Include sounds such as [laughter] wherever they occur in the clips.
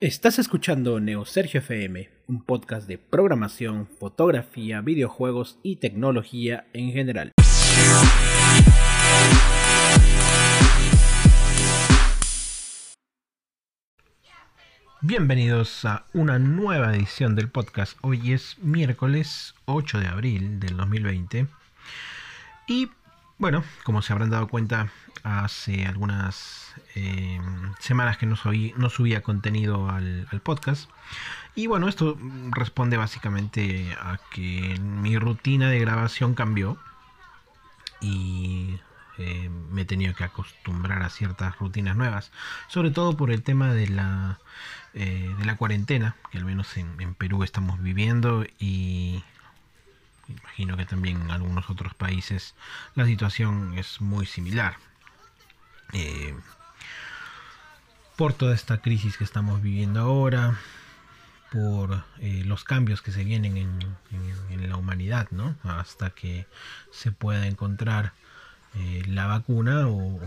Estás escuchando Neo Sergio FM, un podcast de programación, fotografía, videojuegos y tecnología en general. Bienvenidos a una nueva edición del podcast. Hoy es miércoles 8 de abril del 2020. Y bueno, como se habrán dado cuenta, hace algunas eh, semanas que no, no subía contenido al, podcast. Y bueno, esto responde básicamente a que mi rutina de grabación cambió. Y eh, me he tenido que acostumbrar a ciertas rutinas nuevas. Sobre todo por el tema de la eh, de la cuarentena, que al menos en, Perú estamos viviendo y imagino que también en algunos otros países la situación es muy similar. Eh, por toda esta crisis que estamos viviendo ahora, por los cambios que se vienen en, la humanidad, ¿no? Hasta que se pueda encontrar la vacuna o,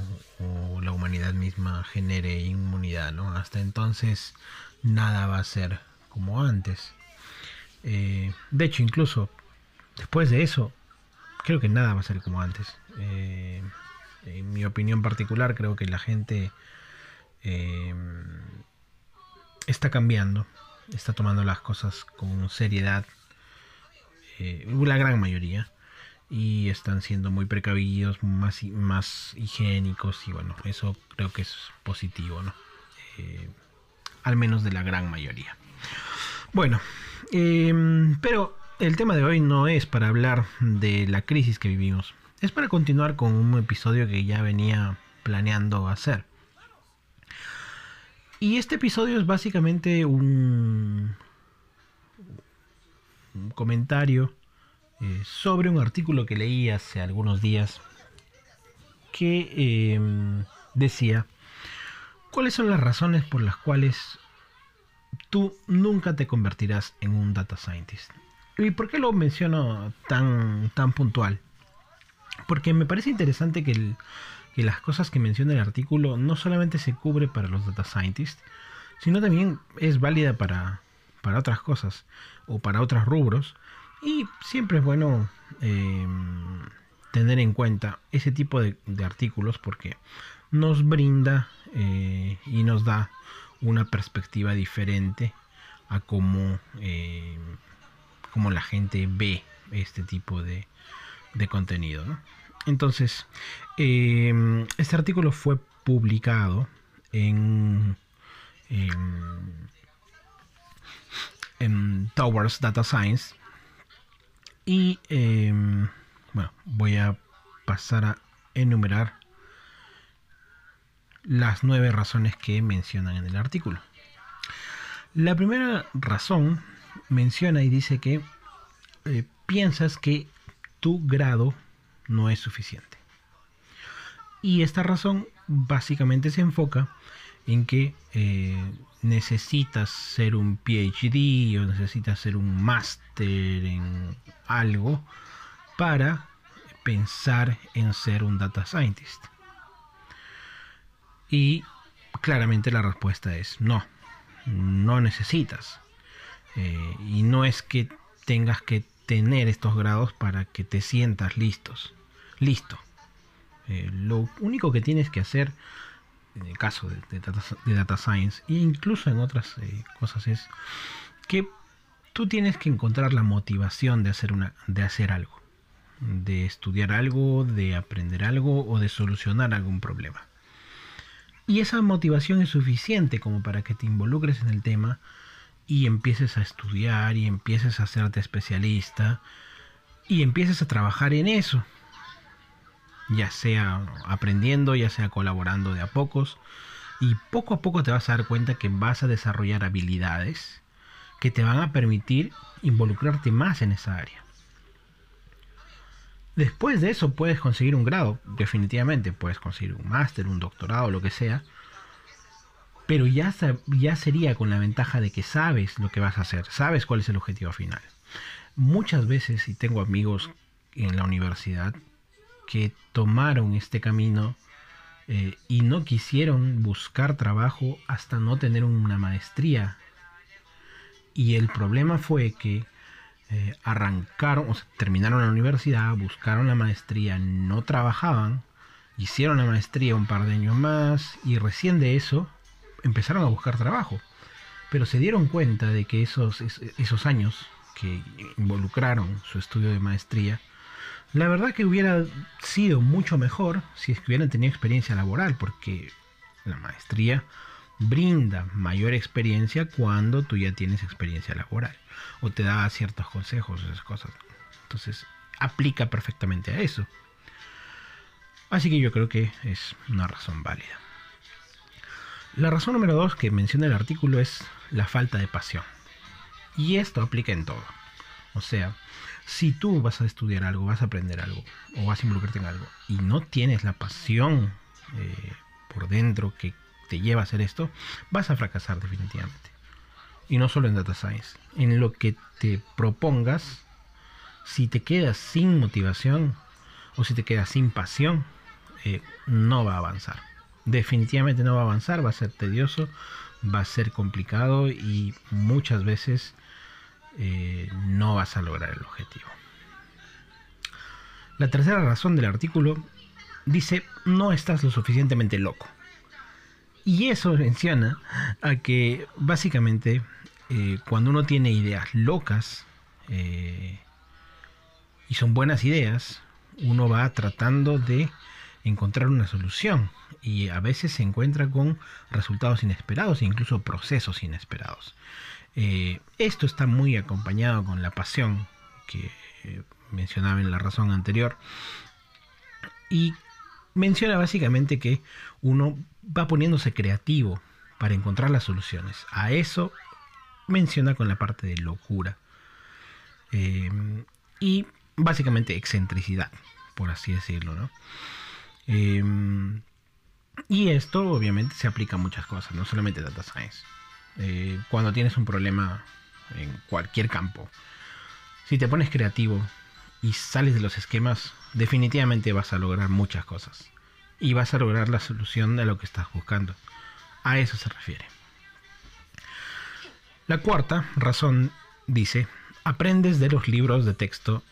la humanidad misma genere inmunidad, ¿no? Hasta entonces nada va a ser como antes. Eh, de hecho, incluso después de eso, creo que nada va a ser como antes. Eh, en mi opinión particular, creo que la gente eh, está cambiando, está tomando las cosas con seriedad, la gran mayoría, y están siendo muy precavidos, más, más higiénicos, y bueno, eso creo que es positivo, ¿no? al menos de la gran mayoría. Bueno, em, pero el tema de hoy no es para hablar de la crisis que vivimos, es para continuar con un episodio que ya venía planeando hacer. Y este episodio es básicamente un, comentario eh, sobre un artículo que leí hace algunos días que em, decía ¿Cuáles son las razones por las cuales tú nunca te convertirás en un data scientist? ¿Y por qué lo menciono tan, tan puntual? Porque me parece interesante que, las cosas que menciona el artículo no solamente se cubre para los data scientists, sino también es válida para, para otras cosas o para otros rubros. Y siempre es bueno eh, tener en cuenta ese tipo de artículos porque nos brinda eh, y nos da una perspectiva diferente a cómo, eh, la gente ve este tipo de, contenido. Entonces, eh, este artículo fue publicado en, en Towers Data Science y bueno, voy a pasar a enumerar las nueve razones que mencionan en el artículo. La primera razón menciona y dice que eh, piensas que tu grado no es suficiente. Y esta razón básicamente se enfoca en que eh, necesitas ser un PhD o necesitas ser un máster en algo para pensar en ser un data scientist. Y claramente la respuesta es no, no necesitas. Eh, y no es que tengas que tener estos grados para que te sientas listos. Listo. Eh, lo único que tienes que hacer en el caso de, data, science e incluso en otras eh, cosas es que tú tienes que encontrar la motivación de hacer, una, de hacer algo, de estudiar algo, de aprender algo o de solucionar algún problema. Y esa motivación es suficiente como para que te involucres en el tema y empieces a estudiar y empieces a hacerte especialista y empieces a trabajar en eso. Ya sea aprendiendo, ya sea colaborando de a pocos. Y poco a poco te vas a dar cuenta que vas a desarrollar habilidades que te van a permitir involucrarte más en esa área. Después de eso puedes conseguir un grado, definitivamente, puedes conseguir un máster, un doctorado, lo que sea. Pero ya, ya sería con la ventaja de que sabes lo que vas a hacer, sabes cuál es el objetivo final. Muchas veces, y tengo amigos en la universidad que tomaron este camino eh, y no quisieron buscar trabajo hasta no tener una maestría. Y el problema fue que eh, arrancaron, o sea, terminaron la universidad, buscaron la maestría, no trabajaban, hicieron la maestría un par de años más y recién de eso empezaron a buscar trabajo. Pero se dieron cuenta de que esos, esos años que involucraron su estudio de maestría, la verdad que hubiera sido mucho mejor si es que hubieran tenido experiencia laboral, porque la maestría brinda mayor experiencia cuando tú ya tienes experiencia laboral o te da ciertos consejos, esas cosas. Entonces, aplica perfectamente a eso. Así que yo creo que es una razón válida. La razón número dos que menciona el artículo es la falta de pasión. Y esto aplica en todo. O sea, si tú vas a estudiar algo, vas a aprender algo, o vas a involucrarte en algo, y no tienes la pasión eh, por dentro que te lleva a hacer esto, vas a fracasar definitivamente. Y no solo en data science. En lo que te propongas, si te quedas sin motivación o si te quedas sin pasión, eh, no va a avanzar. Definitivamente no va a avanzar, va a ser tedioso, va a ser complicado y muchas veces eh, no vas a lograr el objetivo. La tercera razón del artículo dice no estás lo suficientemente loco. Y eso menciona a que básicamente eh, cuando uno tiene ideas locas eh, y son buenas ideas, uno va tratando de encontrar una solución y a veces se encuentra con resultados inesperados e incluso procesos inesperados. Eh, esto está muy acompañado con la pasión que mencionaba en la razón anterior y menciona básicamente que uno va poniéndose creativo para encontrar las soluciones. A eso menciona con la parte de locura. Eh, y básicamente excentricidad, por así decirlo, ¿no? Eh, y esto obviamente se aplica a muchas cosas, no solamente data science. Eh, cuando tienes un problema en cualquier campo, si te pones creativo y sales de los esquemas, definitivamente vas a lograr muchas cosas. Y vas a lograr la solución de lo que estás buscando. A eso se refiere. La cuarta razón dice, aprendes de los libros de texto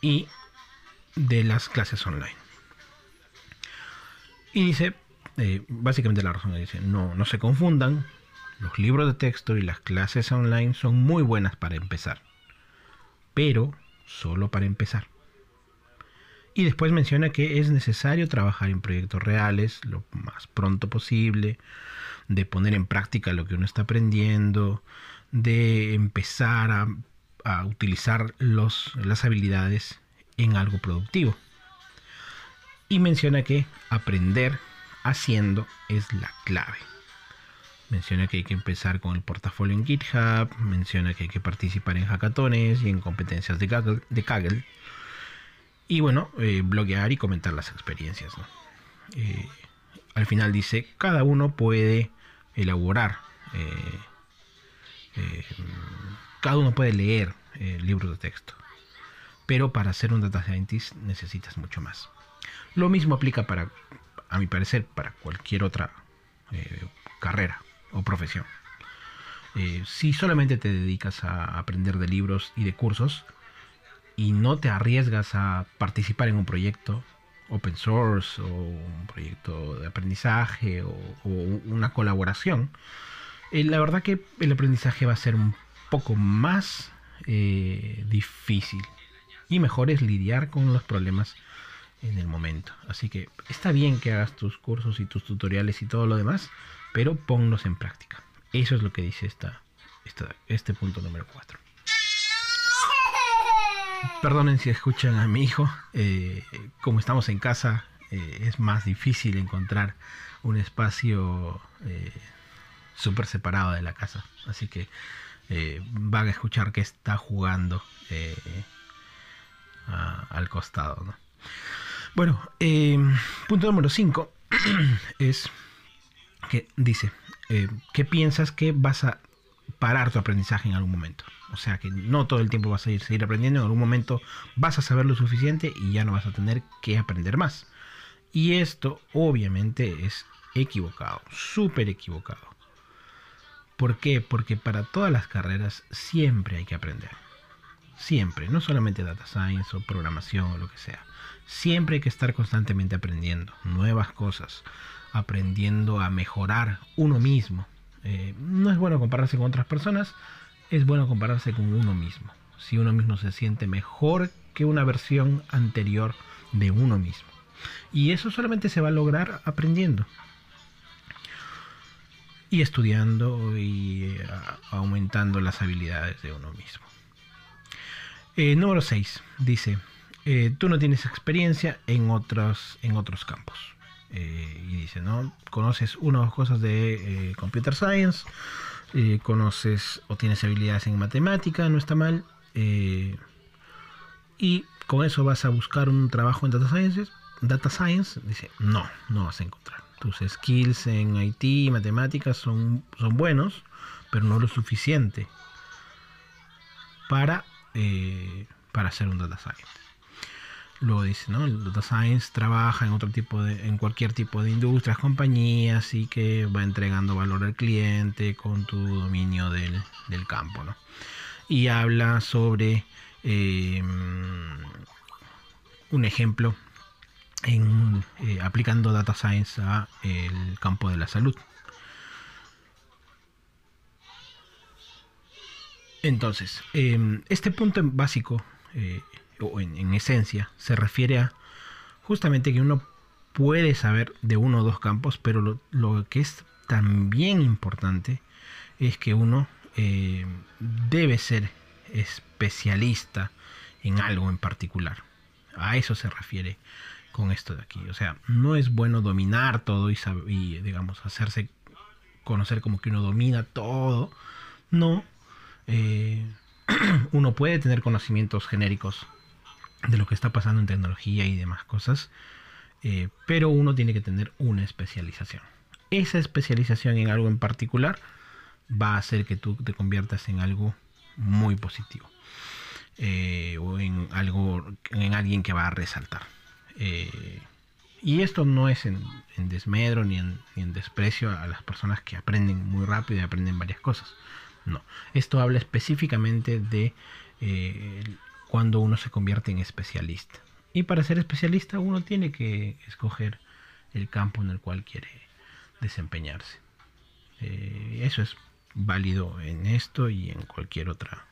y de las clases online. Y dice, eh, básicamente la razón dice, no, no se confundan, los libros de texto y las clases online son muy buenas para empezar, pero solo para empezar. Y después menciona que es necesario trabajar en proyectos reales lo más pronto posible, de poner en práctica lo que uno está aprendiendo, de empezar a, utilizar las habilidades en algo productivo. Y menciona que aprender haciendo es la clave. Menciona que hay que empezar con el portafolio en GitHub, menciona que hay que participar en hackatones y en competencias de Kaggle. Y bueno, eh, bloguear y comentar las experiencias. Eh, al final dice, cada uno puede elaborar, eh, eh, cada uno puede leer libros de texto, pero para ser un data scientist necesitas mucho más. Lo mismo aplica para, a mi parecer, para cualquier otra carrera o profesión. si solamente te dedicas a aprender de libros y de cursos y no te arriesgas a participar en un proyecto, open source o un proyecto de aprendizaje o, una colaboración, eh, la verdad que el aprendizaje va a ser un poco más eh, difícil y mejor es lidiar con los problemas en el momento. Así que está bien que hagas tus cursos y tus tutoriales y todo lo demás, pero ponlos en práctica. Eso es lo que dice este punto número 4. Perdonen si escuchan a mi hijo. Eh, como estamos en casa, eh, es más difícil encontrar un espacio eh, súper separado de la casa. Así que van a escuchar que está jugando al costado. Bueno, punto número 5 [clears throat] es que dice, ¿qué piensas que vas a parar tu aprendizaje en algún momento. O sea que no todo el tiempo vas a ir, seguir aprendiendo, en algún momento vas a saber lo suficiente y ya no vas a tener que aprender más. Y esto obviamente es equivocado, súper equivocado. ¿Por qué? Porque para todas las carreras siempre hay que aprender. Siempre, no solamente data science o programación o lo que sea. Siempre hay que estar constantemente aprendiendo nuevas cosas, aprendiendo a mejorar uno mismo. Eh, no es bueno compararse con otras personas, es bueno compararse con uno mismo. Si uno mismo se siente mejor que una versión anterior de uno mismo. Y eso solamente se va a lograr aprendiendo. Y estudiando y eh, aumentando las habilidades de uno mismo. Eh, número 6. Dice, eh, tú no tienes experiencia en otros, en otros campos. y dice, ¿no? Conoces una o dos cosas de computer science, conoces o tienes habilidades en matemática, no está mal. y con eso vas a buscar un trabajo en data sciences, data science, dice, no, no vas a encontrar. Tus skills en IT, matemáticas son, son buenos, pero no lo suficiente para, eh, para hacer un data science. Luego dice, ¿no? El data science trabaja en otro tipo de, en cualquier tipo de industrias, compañías y que va entregando valor al cliente con tu dominio del, campo, ¿no? Y habla sobre eh, un ejemplo en, eh, aplicando data science a el campo de la salud. Entonces, em, este punto básico, eh, o en, esencia, se refiere a justamente que uno puede saber de uno o dos campos, pero lo, lo que es también importante es que uno eh, debe ser especialista en algo en particular. A eso se refiere con esto de aquí. O sea, no es bueno dominar todo y, y, digamos, hacerse conocer como que uno domina todo. No. Eh, [clears throat] uno puede tener conocimientos genéricos de lo que está pasando en tecnología y demás cosas, eh, pero uno tiene que tener una especialización. Esa especialización en algo en particular va a hacer que tú te conviertas en algo muy positivo. Eh, o en algo, en alguien que va a resaltar. Eh, y esto no es en, desmedro ni en, desprecio a las personas que aprenden muy rápido y aprenden varias cosas. No, esto habla específicamente de eh, cuando uno se convierte en especialista. Y para ser especialista uno tiene que escoger el campo en el cual quiere desempeñarse. Eh, eso es válido en esto y en cualquier otra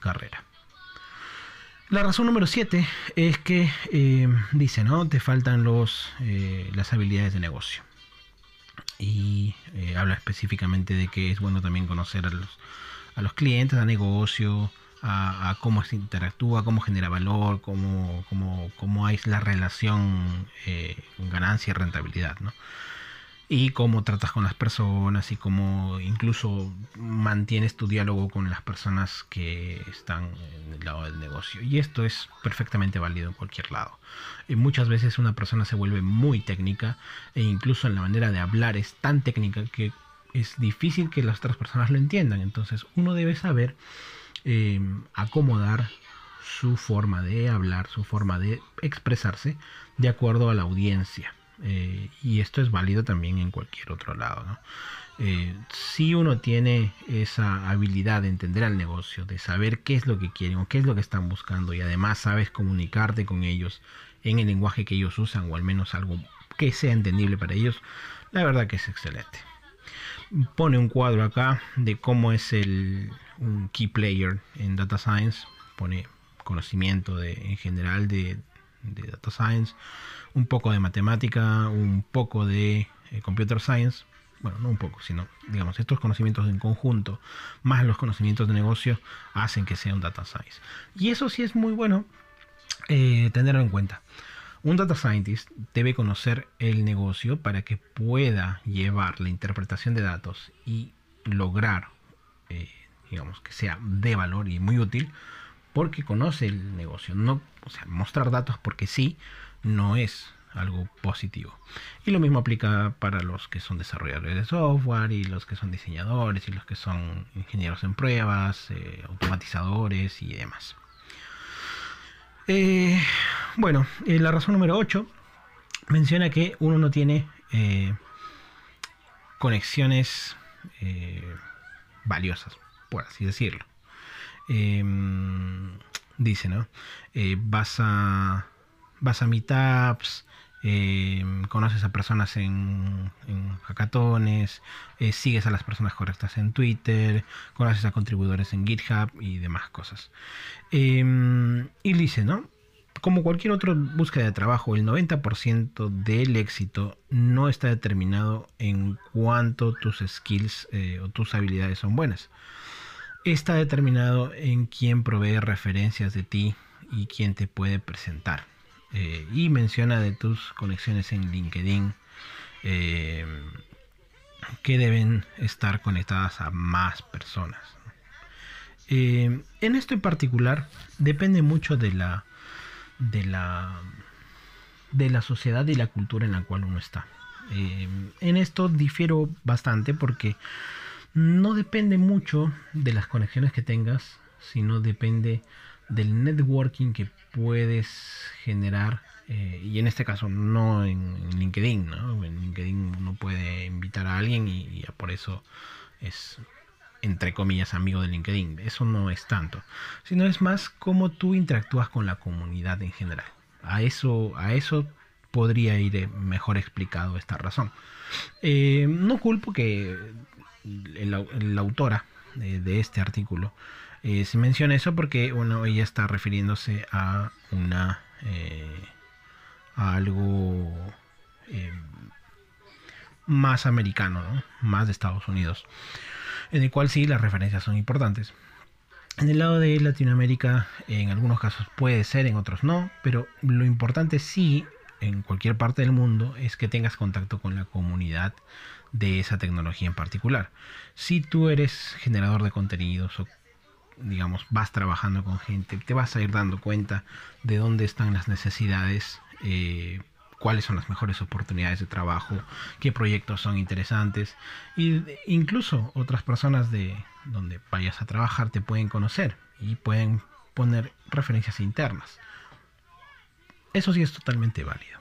carrera. La razón número 7 es que eh, dice, ¿no? Te faltan los, las habilidades de negocio. Y eh, habla específicamente de que es bueno también conocer a los, a los clientes, a negocio, a, cómo se interactúa, cómo genera valor, cómo, cómo, cómo hay la relación ganancia y rentabilidad, ¿no? Y cómo tratas con las personas y cómo incluso mantienes tu diálogo con las personas que están en el lado del negocio. Y esto es perfectamente válido en cualquier lado. Y muchas veces una persona se vuelve muy técnica e incluso en la manera de hablar es tan técnica que es difícil que las otras personas lo entiendan. Entonces uno debe saber eh, acomodar su forma de hablar, su forma de expresarse de acuerdo a la audiencia. Eh, y esto es válido también en cualquier otro lado. Eh, si uno tiene esa habilidad de entender al negocio, de saber qué es lo que quieren o qué es lo que están buscando y además sabes comunicarte con ellos en el lenguaje que ellos usan o al menos algo que sea entendible para ellos, la verdad que es excelente. Pone un cuadro acá de cómo es el un key player en data science, pone conocimiento de, en general de, de data science, un poco de matemática, un poco de eh, computer science, bueno, no un poco, sino, digamos, estos conocimientos en conjunto, más los conocimientos de negocio, hacen que sea un data science. Y eso sí es muy bueno eh, tenerlo en cuenta. Un data scientist debe conocer el negocio para que pueda llevar la interpretación de datos y lograr, eh, digamos, que sea de valor y muy útil porque conoce el negocio. No, mostrar datos porque sí no es algo positivo. Y lo mismo aplica para los que son desarrolladores de software y los que son diseñadores y los que son ingenieros en pruebas, eh, automatizadores y demás. Eh, bueno, eh, la razón número 8 menciona que uno no tiene conexiones valiosas, por así decirlo. Em, dice, ¿no? vas a vas a meetups, eh, conoces a personas en, hackatones, eh, sigues a las personas correctas en Twitter, conoces a contribuidores en GitHub y demás cosas. Em, y dice, ¿no? Como cualquier otra búsqueda de trabajo, el 90% del éxito no está determinado en cuánto tus skills eh, o tus habilidades son buenas. Está determinado en quién provee referencias de ti y quién te puede presentar. Eh, y menciona de tus conexiones en LinkedIn eh, que deben estar conectadas a más personas. Eh, en esto en particular depende mucho de la, de la de la sociedad y la cultura en la cual uno está. en esto difiero bastante porque no depende mucho de las conexiones que tengas, sino depende del networking que puedes generar, eh, y en este caso no en, LinkedIn, ¿no? En LinkedIn uno puede invitar a alguien y, por eso es entre comillas amigo de LinkedIn. Eso no es tanto, sino es más cómo tú interactúas con la comunidad en general. A eso, a eso podría ir mejor explicado esta razón. Eh, no culpo que la autora de este artículo eh, se menciona eso porque bueno, ella está refiriéndose a una eh, a algo eh, más americano, más de Estados Unidos, en el cual sí las referencias son importantes. En el lado de Latinoamérica, en algunos casos puede ser, en otros no, pero lo importante sí, en cualquier parte del mundo, es que tengas contacto con la comunidad de esa tecnología en particular. Si tú eres generador de contenidos o digamos, vas trabajando con gente, te vas a ir dando cuenta de dónde están las necesidades, eh, cuáles son las mejores oportunidades de trabajo, qué proyectos son interesantes y incluso otras personas de donde vayas a trabajar te pueden conocer y pueden poner referencias internas. Eso sí es totalmente válido.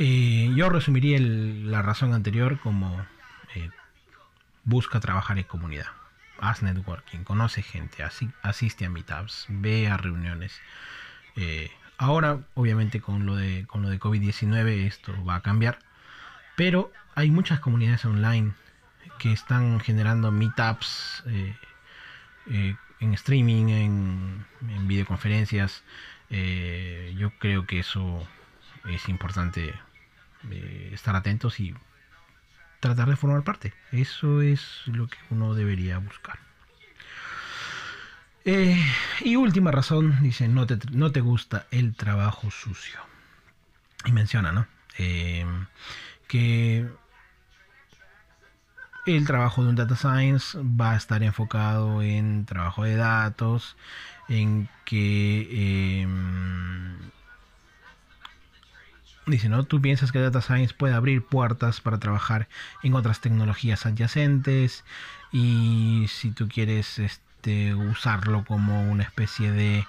Eh, yo resumiría la razón anterior como eh, busca trabajar en comunidad haz networking, conoce gente, asiste a meetups, ve a reuniones. Eh, ahora, obviamente, con lo de, de COVID-19 esto va a cambiar, pero hay muchas comunidades online que están generando meetups en streaming, en videoconferencias. Yo creo que eso es importante estar atentos y tratar de formar parte. Eso es lo que uno debería buscar. Eh, y última razón, dice, no te, no te gusta el trabajo sucio. Y menciona, ¿no? Eh, que el trabajo de un data science va a estar enfocado en trabajo de datos, en que em, Dice, ¿no? Tú piensas que Data Science puede abrir puertas para trabajar en otras tecnologías adyacentes y si tú quieres este, usarlo como una especie de,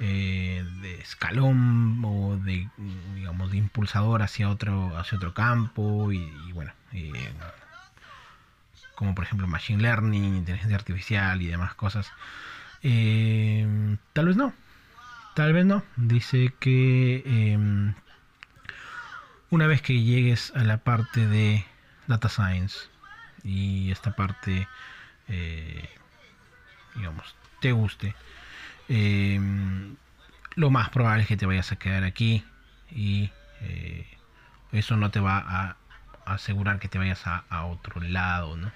eh, de escalón o de, digamos, de impulsador hacia otro, hacia otro campo y, bueno, eh, como por ejemplo Machine Learning, inteligencia artificial y demás cosas. Eh, tal vez no, tal vez no. Dice que em, una vez que llegues a la parte de data science y esta parte, eh, digamos, te guste, em, lo más probable es que te vayas a quedar aquí y eh, eso no te va a asegurar que te vayas a, otro lado, ¿no?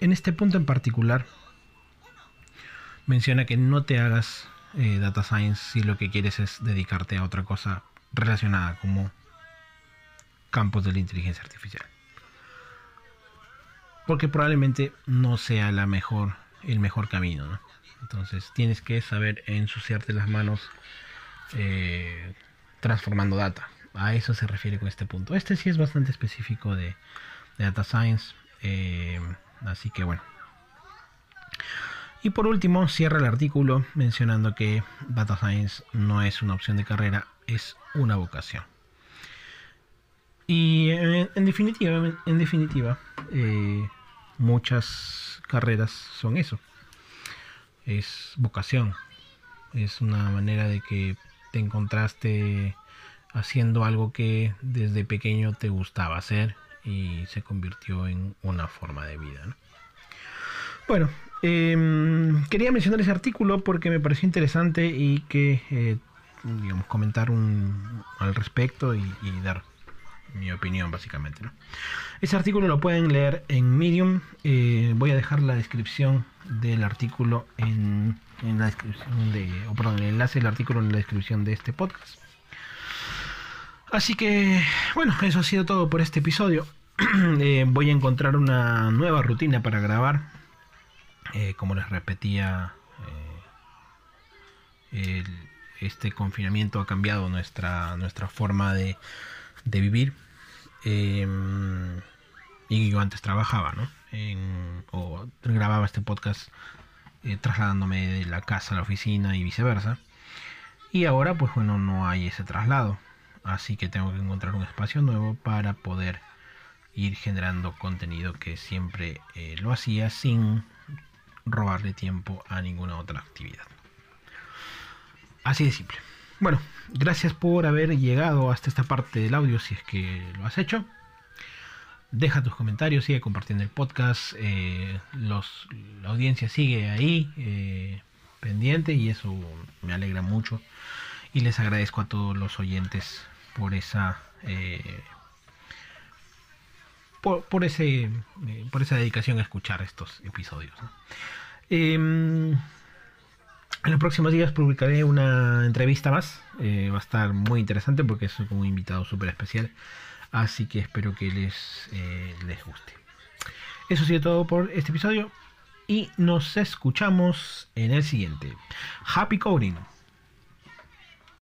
En este punto en particular, menciona que no te hagas eh, data science si lo que quieres es dedicarte a otra cosa relacionada como campos de la inteligencia artificial. Porque probablemente no sea el mejor camino. ¿no? Entonces tienes que saber ensuciarte las manos eh, transformando data. A eso se refiere con este punto. Este sí es bastante específico de, Data Science. Eh, así que bueno. Y por último, cierra el artículo mencionando que Data Science no es una opción de carrera, es una vocación. Y en, definitiva, en definitiva eh, muchas carreras son eso. Es vocación. Es una manera de que te encontraste haciendo algo que desde pequeño te gustaba hacer y se convirtió en una forma de vida. Bueno, em, quería mencionar ese artículo porque me pareció interesante y que, eh, digamos, comentar un, al respecto y dar mi opinión básicamente. ¿no? Ese artículo lo pueden leer en Medium. Eh, voy a dejar la descripción del artículo en, la descripción de, o perdón, el enlace del artículo en la descripción de este podcast. Así que, bueno, eso ha sido todo por este episodio. [clears throat] Eh, voy a encontrar una nueva rutina para grabar. Eh, como les repetía, este confinamiento ha cambiado nuestra, nuestra forma de, de vivir. Em, y yo antes trabajaba, ¿no? o grababa este podcast eh, trasladándome de la casa a la oficina y viceversa. Y ahora, pues bueno, no hay ese traslado. Así que tengo que encontrar un espacio nuevo para poder ir generando contenido que siempre eh, lo hacía sin robarle tiempo a ninguna otra actividad. Así de simple. Bueno, gracias por haber llegado hasta esta parte del audio si es que lo has hecho. Deja tus comentarios, sigue compartiendo el podcast. Eh, la audiencia sigue ahí eh, pendiente y eso me alegra mucho. Y les agradezco a todos los oyentes por esa eh, por, ese por esa dedicación a escuchar estos episodios. Em, en los próximos días publicaré una entrevista más. Eh, va a estar muy interesante porque es un invitado súper especial. Así que espero que les, eh, les guste. Eso ha sido todo por este episodio. Y nos escuchamos en el siguiente. Happy Coding.